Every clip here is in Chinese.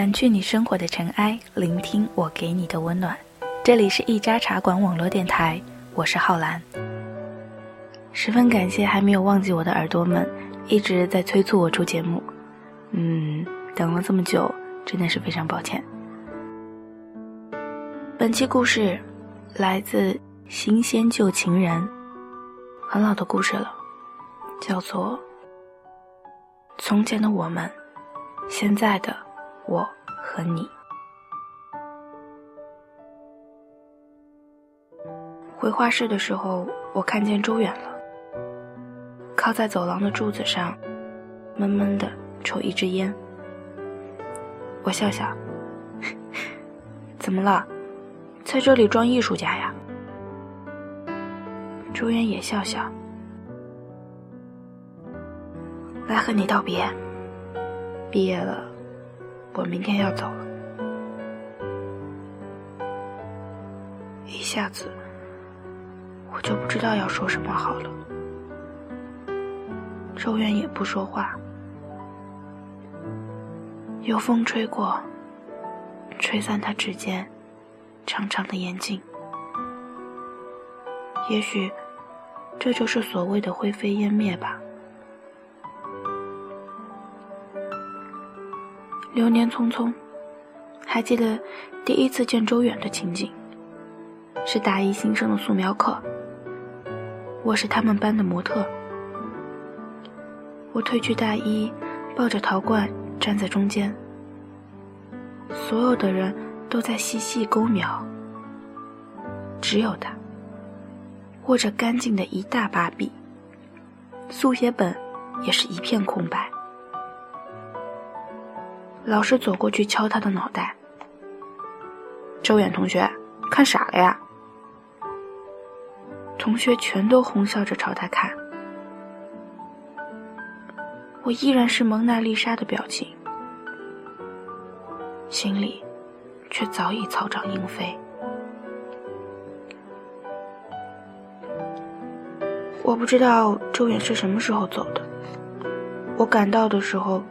掸去你生活的尘埃，聆听我给你的温暖。这里是一家茶馆网络电台，我是浩然。十分感谢还没有忘记我的耳朵们，一直在催促我出节目。嗯，等了这么久，真的是非常抱歉。本期故事来自《新鲜旧情人》，很老的故事了，叫做《从前的我们，现在的》。我和你回画室的时候，我看见周远了，靠在走廊的柱子上，闷闷的抽一支烟。我笑笑，怎么了？在这里装艺术家呀？周远也笑笑，来和你道别。毕业了。我明天要走了，一下子我就不知道要说什么好了。周远也不说话，有风吹过，吹散他指尖长长的眼睛。也许这就是所谓的灰飞烟灭吧。流年匆匆，还记得第一次见周远的情景，是大一新生的素描课。我是他们班的模特，我褪去大衣，抱着陶罐站在中间，所有的人都在细细勾描，只有他握着干净的一大把笔，速写本也是一片空白。老师走过去敲他的脑袋。周远同学，看傻了呀？同学全都哄笑着朝他看。我依然是蒙娜丽莎的表情，心里却早已草长莺飞。我不知道周远是什么时候走的。我赶到的时候。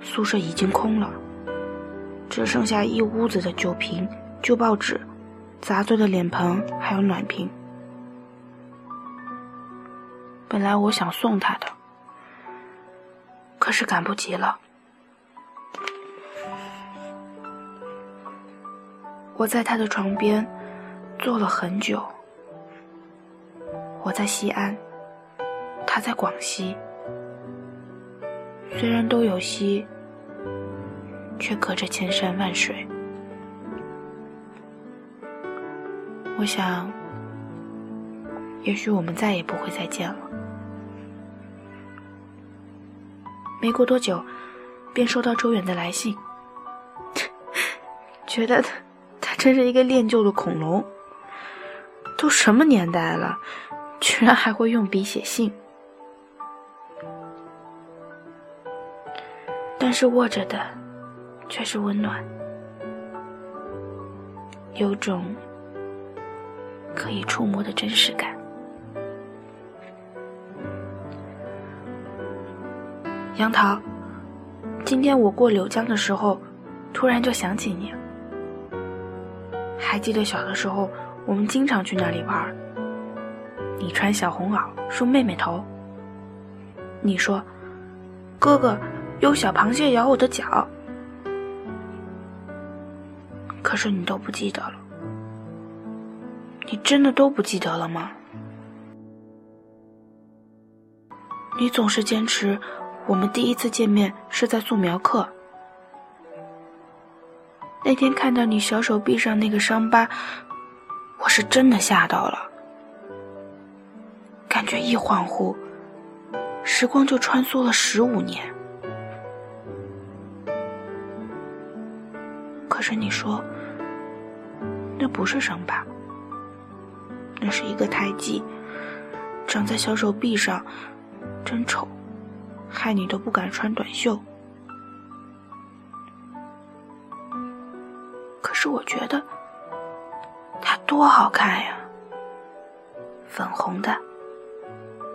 宿舍已经空了，只剩下一屋子的酒瓶、旧报纸、砸碎的脸盆，还有暖瓶。本来我想送他的，可是赶不及了。我在他的床边坐了很久。我在西安，他在广西。虽然都有溪，却隔着千山万水。我想，也许我们再也不会再见了。没过多久，便收到周远的来信，觉得他他真是一个恋旧的恐龙。都什么年代了，居然还会用笔写信。但是握着的，却是温暖，有种可以触摸的真实感。杨桃，今天我过柳江的时候，突然就想起你。还记得小的时候，我们经常去那里玩。你穿小红袄，梳妹妹头。你说，哥哥。有小螃蟹咬我的脚，可是你都不记得了。你真的都不记得了吗？你总是坚持，我们第一次见面是在素描课。那天看到你小手臂上那个伤疤，我是真的吓到了。感觉一恍惚，时光就穿梭了十五年。可是你说，那不是伤疤，那是一个胎记，长在小手臂上，真丑，害你都不敢穿短袖。可是我觉得，它多好看呀！粉红的，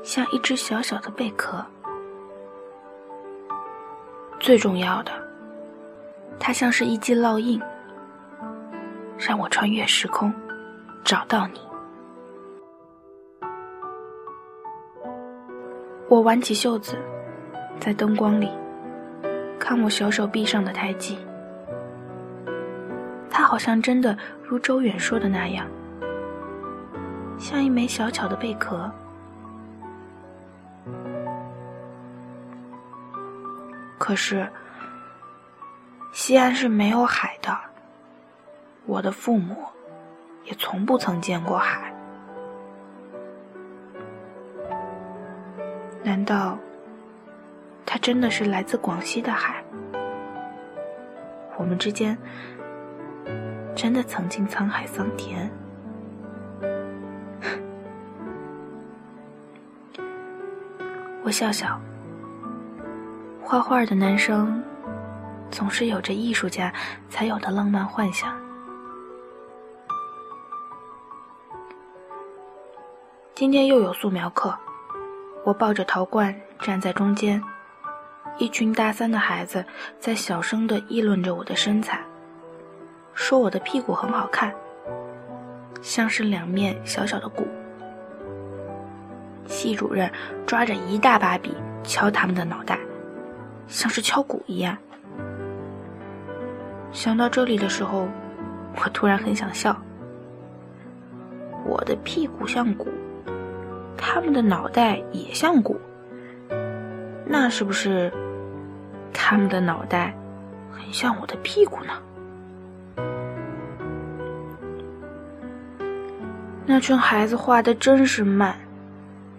像一只小小的贝壳。最重要的，它像是一记烙印，让我穿越时空，找到你。我挽起袖子，在灯光里看我小手臂上的胎记。它好像真的如周远说的那样，像一枚小巧的贝壳。可是，西安是没有海的。我的父母也从不曾见过海。难道，他真的是来自广西的海？我们之间。真的曾经沧海桑田。我笑笑。画画的男生总是有着艺术家才有的浪漫幻想。今天又有素描课，我抱着陶罐站在中间，一群大三的孩子在小声的议论着我的身材。说我的屁股很好看，像是两面小小的鼓。系主任抓着一大把笔敲他们的脑袋，像是敲鼓一样。想到这里的时候，我突然很想笑。我的屁股像鼓，他们的脑袋也像鼓，那是不是他们的脑袋很像我的屁股呢？那群孩子画的真是慢，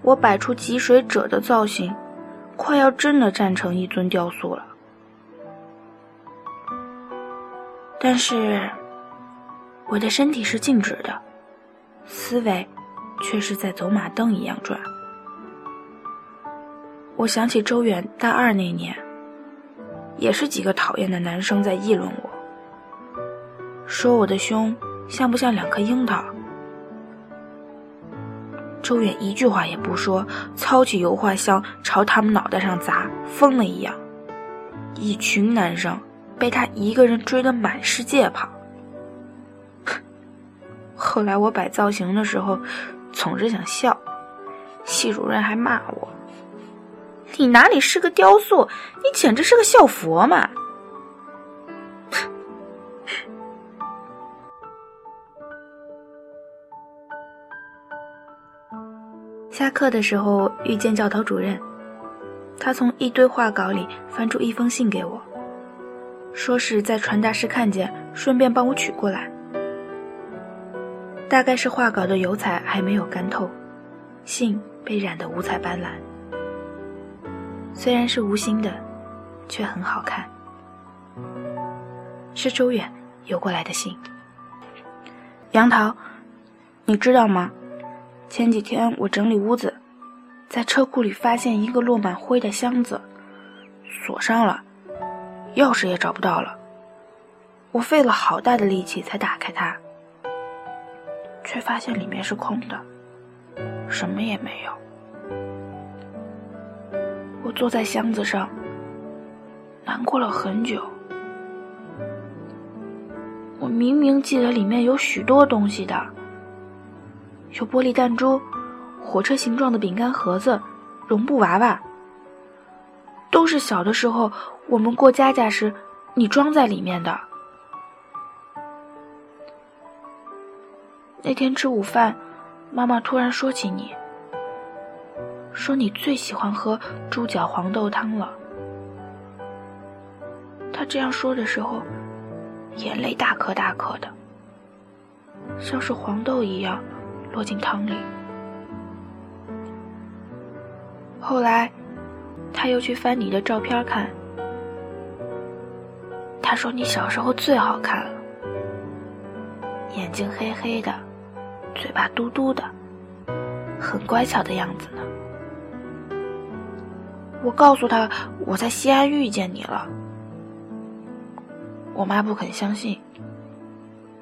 我摆出汲水者的造型，快要真的站成一尊雕塑了。但是，我的身体是静止的，思维却是在走马灯一样转。我想起周远大二那年，也是几个讨厌的男生在议论我，说我的胸像不像两颗樱桃。周远一句话也不说，操起油画箱朝他们脑袋上砸，疯了一样。一群男生被他一个人追得满世界跑。后来我摆造型的时候，总是想笑，系主任还骂我：“你哪里是个雕塑，你简直是个笑佛嘛！” 下课的时候遇见教导主任，他从一堆画稿里翻出一封信给我，说是在传达室看见，顺便帮我取过来。大概是画稿的油彩还没有干透，信被染得五彩斑斓。虽然是无心的，却很好看。是周远邮过来的信。杨桃，你知道吗？前几天我整理屋子，在车库里发现一个落满灰的箱子，锁上了，钥匙也找不到了。我费了好大的力气才打开它，却发现里面是空的，什么也没有。我坐在箱子上，难过了很久。我明明记得里面有许多东西的。有玻璃弹珠、火车形状的饼干盒子、绒布娃娃，都是小的时候我们过家家时你装在里面的。那天吃午饭，妈妈突然说起你，说你最喜欢喝猪脚黄豆汤了。她这样说的时候，眼泪大颗大颗的，像是黄豆一样。落进汤里，后来，他又去翻你的照片看。他说你小时候最好看了，眼睛黑黑的，嘴巴嘟嘟的，很乖巧的样子呢。我告诉他我在西安遇见你了，我妈不肯相信，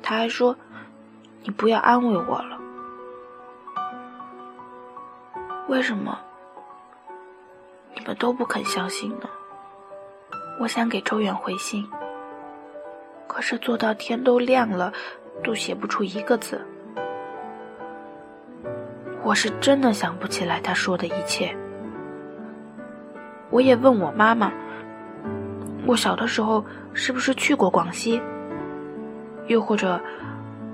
她还说你不要安慰我了。为什么你们都不肯相信呢？我想给周远回信。可是做到天都亮了，都写不出一个字。我是真的想不起来他说的一切。我也问我妈妈，我小的时候是不是去过广西？又或者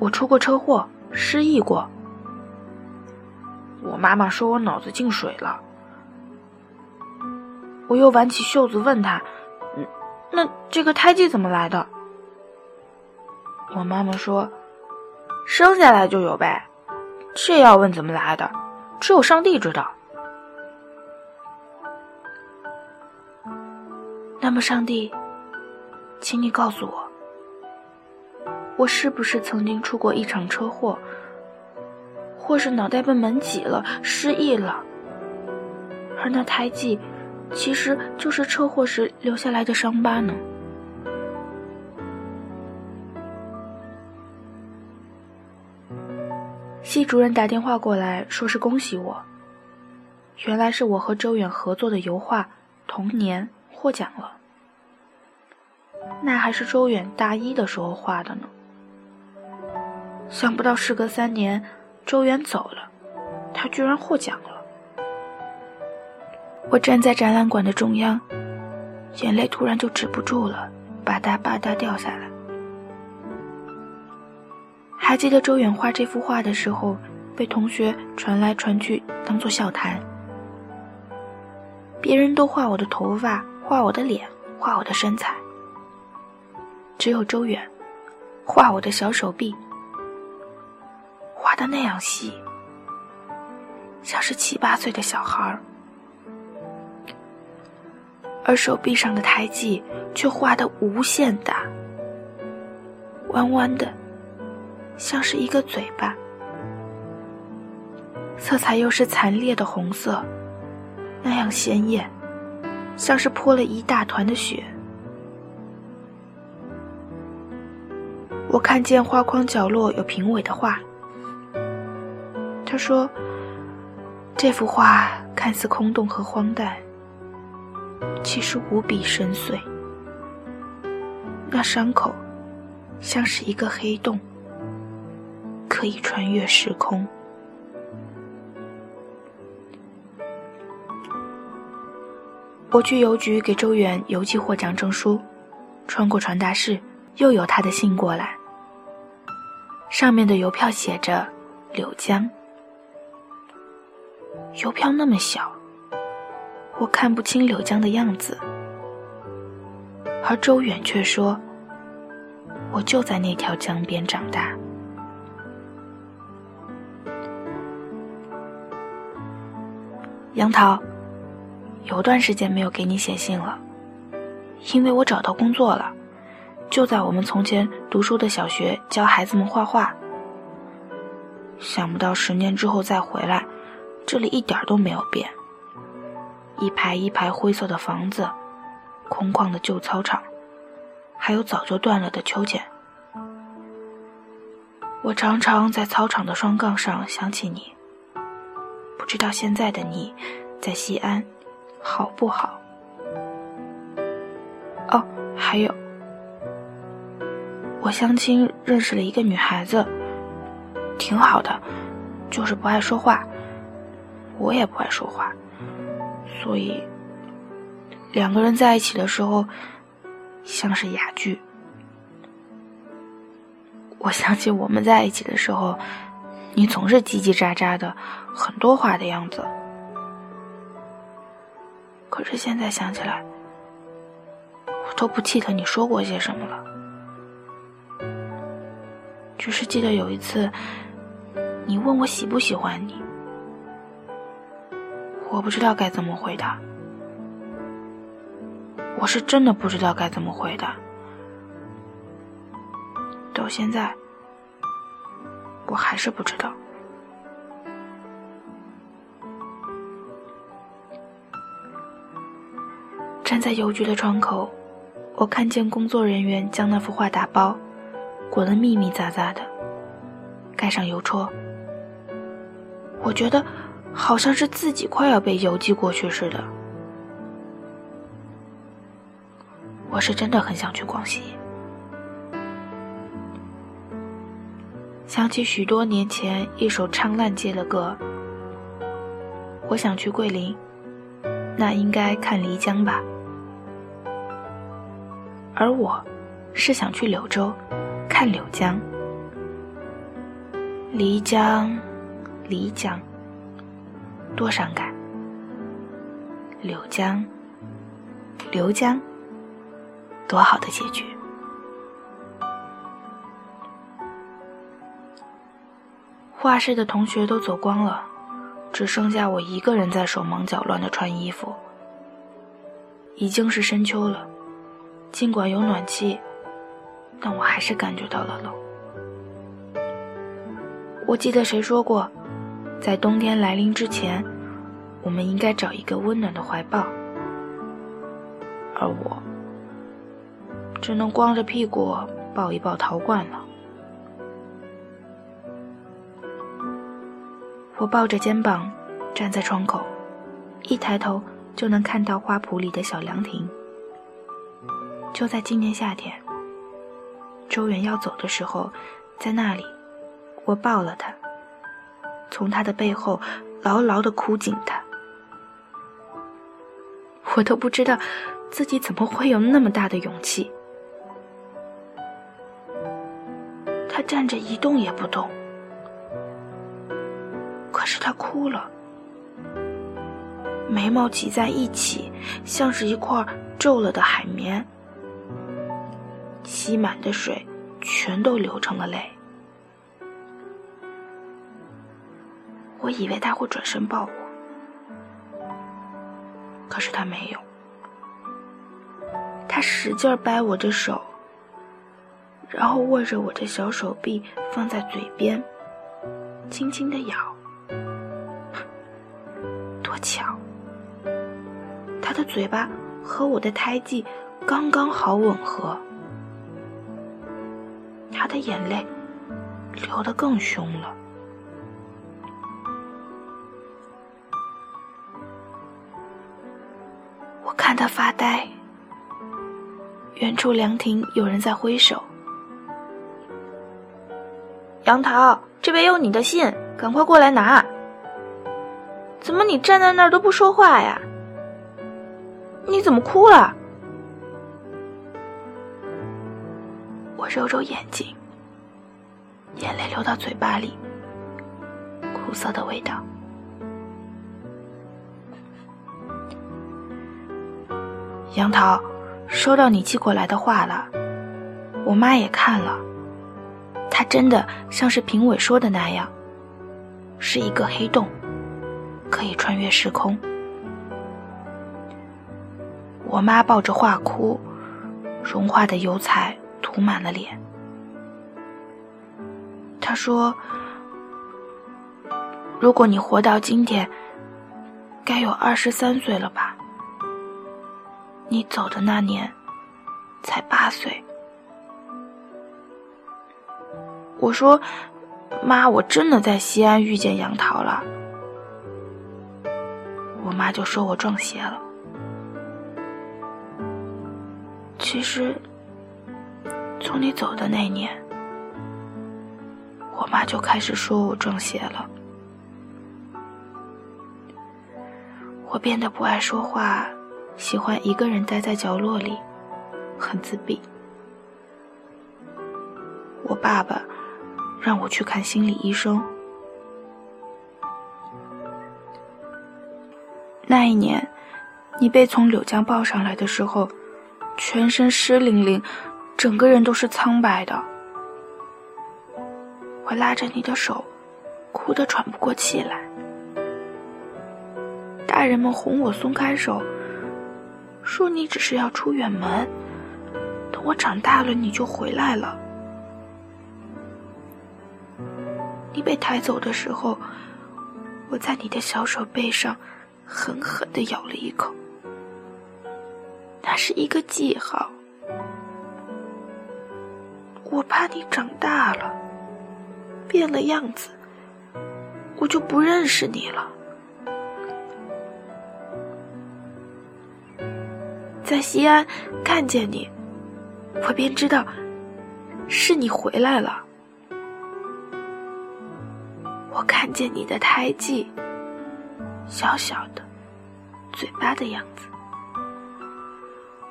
我出过车祸，失忆过？我妈妈说我脑子进水了。我又挽起袖子问他：“那这个胎记怎么来的？”我妈妈说：“生下来就有呗，这要问怎么来的，只有上帝知道。”那么，上帝，请你告诉我，我是不是曾经出过一场车祸，或是脑袋被门挤了，失忆了？而那胎记，其实就是车祸时留下来的伤疤呢？系主任打电话过来，说是恭喜我。原来是我和周远合作的油画《童年》获奖了。那还是周远大一的时候画的呢。想不到事隔三年，周远走了，他居然获奖了。我站在展览馆的中央，眼泪突然就止不住了，吧嗒吧嗒掉下来。还记得周远画这幅画的时候，被同学传来传去，当做笑谈。别人都画我的头发，画我的脸，画我的身材，只有周远，画我的小手臂，画的那样细，像是七八岁的小孩儿，而手臂上的胎记却画的无限大，弯弯的。像是一个嘴巴，色彩又是惨烈的红色，那样鲜艳，像是泼了一大团的雪。我看见画框角落有评委的画，他说：“这幅画看似空洞和荒诞，其实无比深邃。那伤口，像是一个黑洞。”可以穿越时空。我去邮局给周远邮寄获奖证书，穿过传达室，又有他的信过来。上面的邮票写着“柳江”，邮票那么小，我看不清柳江的样子，而周远却说：“我就在那条江边长大。”杨桃，有段时间没有给你写信了，因为我找到工作了，就在我们从前读书的小学教孩子们画画。想不到十年之后再回来，这里一点都没有变，一排一排灰色的房子，空旷的旧操场，还有早就断了的秋千。我常常在操场的双杠上想起你。知道现在的你，在西安，好不好？哦，还有，我相亲认识了一个女孩子，挺好的，就是不爱说话，我也不爱说话，所以两个人在一起的时候，像是哑剧。我想起我们在一起的时候。你总是叽叽喳喳的，很多话的样子。可是现在想起来，我都不记得你说过些什么了。只是记得有一次，你问我喜不喜欢你，我不知道该怎么回答。我是真的不知道该怎么回答。到现在，我还是不知道。站在邮局的窗口，我看见工作人员将那幅画打包，裹得密密匝匝的，盖上邮戳。我觉得好像是自己快要被邮寄过去似的。我是真的很想去广西，想起许多年前一首唱烂街的歌。我想去桂林，那应该看漓江吧。而我，是想去柳州，看柳江。漓江，漓江，多伤感。柳江，柳江，多好的结局。画室的同学都走光了，只剩下我一个人在手忙脚乱的穿衣服。已经是深秋了。尽管有暖气，但我还是感觉到了冷。我记得谁说过，在冬天来临之前，我们应该找一个温暖的怀抱。而我，只能光着屁股抱一抱陶罐了。我抱着肩膀站在窗口，一抬头就能看到花圃里的小凉亭。就在今年夏天，周远要走的时候，在那里，我抱了他，从他的背后牢牢的箍紧他。我都不知道自己怎么会有那么大的勇气。他站着一动也不动，可是他哭了，眉毛挤在一起，像是一块皱了的海绵。吸满的水，全都流成了泪。我以为他会转身抱我，可是他没有。他使劲掰我的手，然后握着我的小手臂放在嘴边，轻轻的咬。巧，他的嘴巴和我的胎记刚刚好吻合。他的眼泪流得更凶了。我看他发呆。远处凉亭有人在挥手。杨桃，这边有你的信，赶快过来拿。怎么你站在那儿都不说话呀？你怎么哭了？我揉揉眼睛，眼泪流到嘴巴里，苦涩的味道。杨桃，收到你寄过来的画了，我妈也看了，它真的像是评委说的那样，是一个黑洞，可以穿越时空。我妈抱着画哭，融化的油彩。涂满了脸。他说：“如果你活到今天，该有二十三岁了吧？你走的那年，才八岁。”我说：“妈，我真的在西安遇见杨桃了。”我妈就说我撞邪了。其实。从你走的那年，我妈就开始说我撞邪了。我变得不爱说话，喜欢一个人待在角落里，很自闭。我爸爸让我去看心理医生。那一年，你被从柳江抱上来的时候，全身湿淋淋。整个人都是苍白的，我拉着你的手，哭得喘不过气来。大人们哄我松开手，说你只是要出远门，等我长大了你就回来了。你被抬走的时候，我在你的小手背上狠狠的咬了一口，那是一个记号。我怕你长大了，变了样子，我就不认识你了。在西安看见你，我便知道是你回来了。我看见你的胎记，小小的，嘴巴的样子。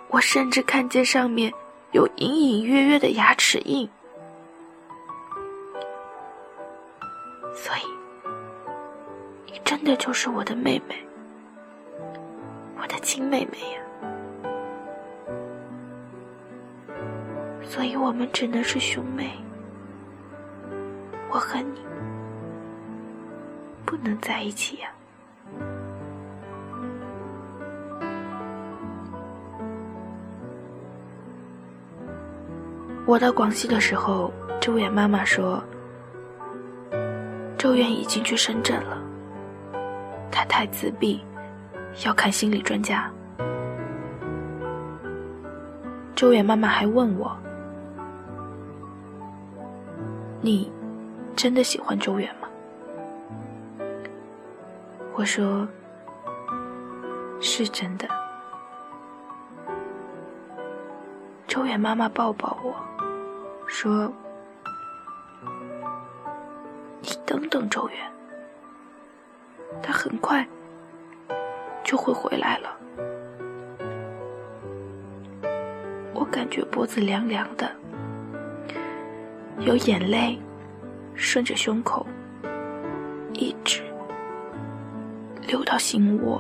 我甚至看见上面有隐隐约约的牙齿印。所以，你真的就是我的妹妹，我的亲妹妹呀。所以我们只能是兄妹。我和你不能在一起呀。我到广西的时候，周远妈妈说，周远已经去深圳了。他太自闭，要看心理专家。周远妈妈还问我。你真的喜欢周远吗？我说是真的。周远妈妈抱抱我说：“你等等周远，他很快就会回来了。”我感觉脖子凉凉的。有眼泪顺着胸口一直流到心窝。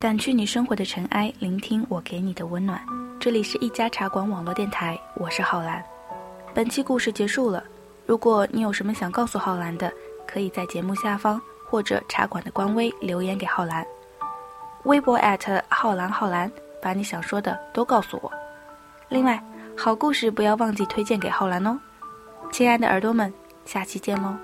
掸去你生活的尘埃，聆听我给你的温暖。这里是一家茶馆网络电台，我是浩兰。本期故事结束了。如果你有什么想告诉浩兰的，可以在节目下方或者茶馆的官微留言给浩兰。微博浩兰浩兰，把你想说的都告诉我。另外。好故事不要忘记推荐给浩兰哦，亲爱的耳朵们，下期见喽。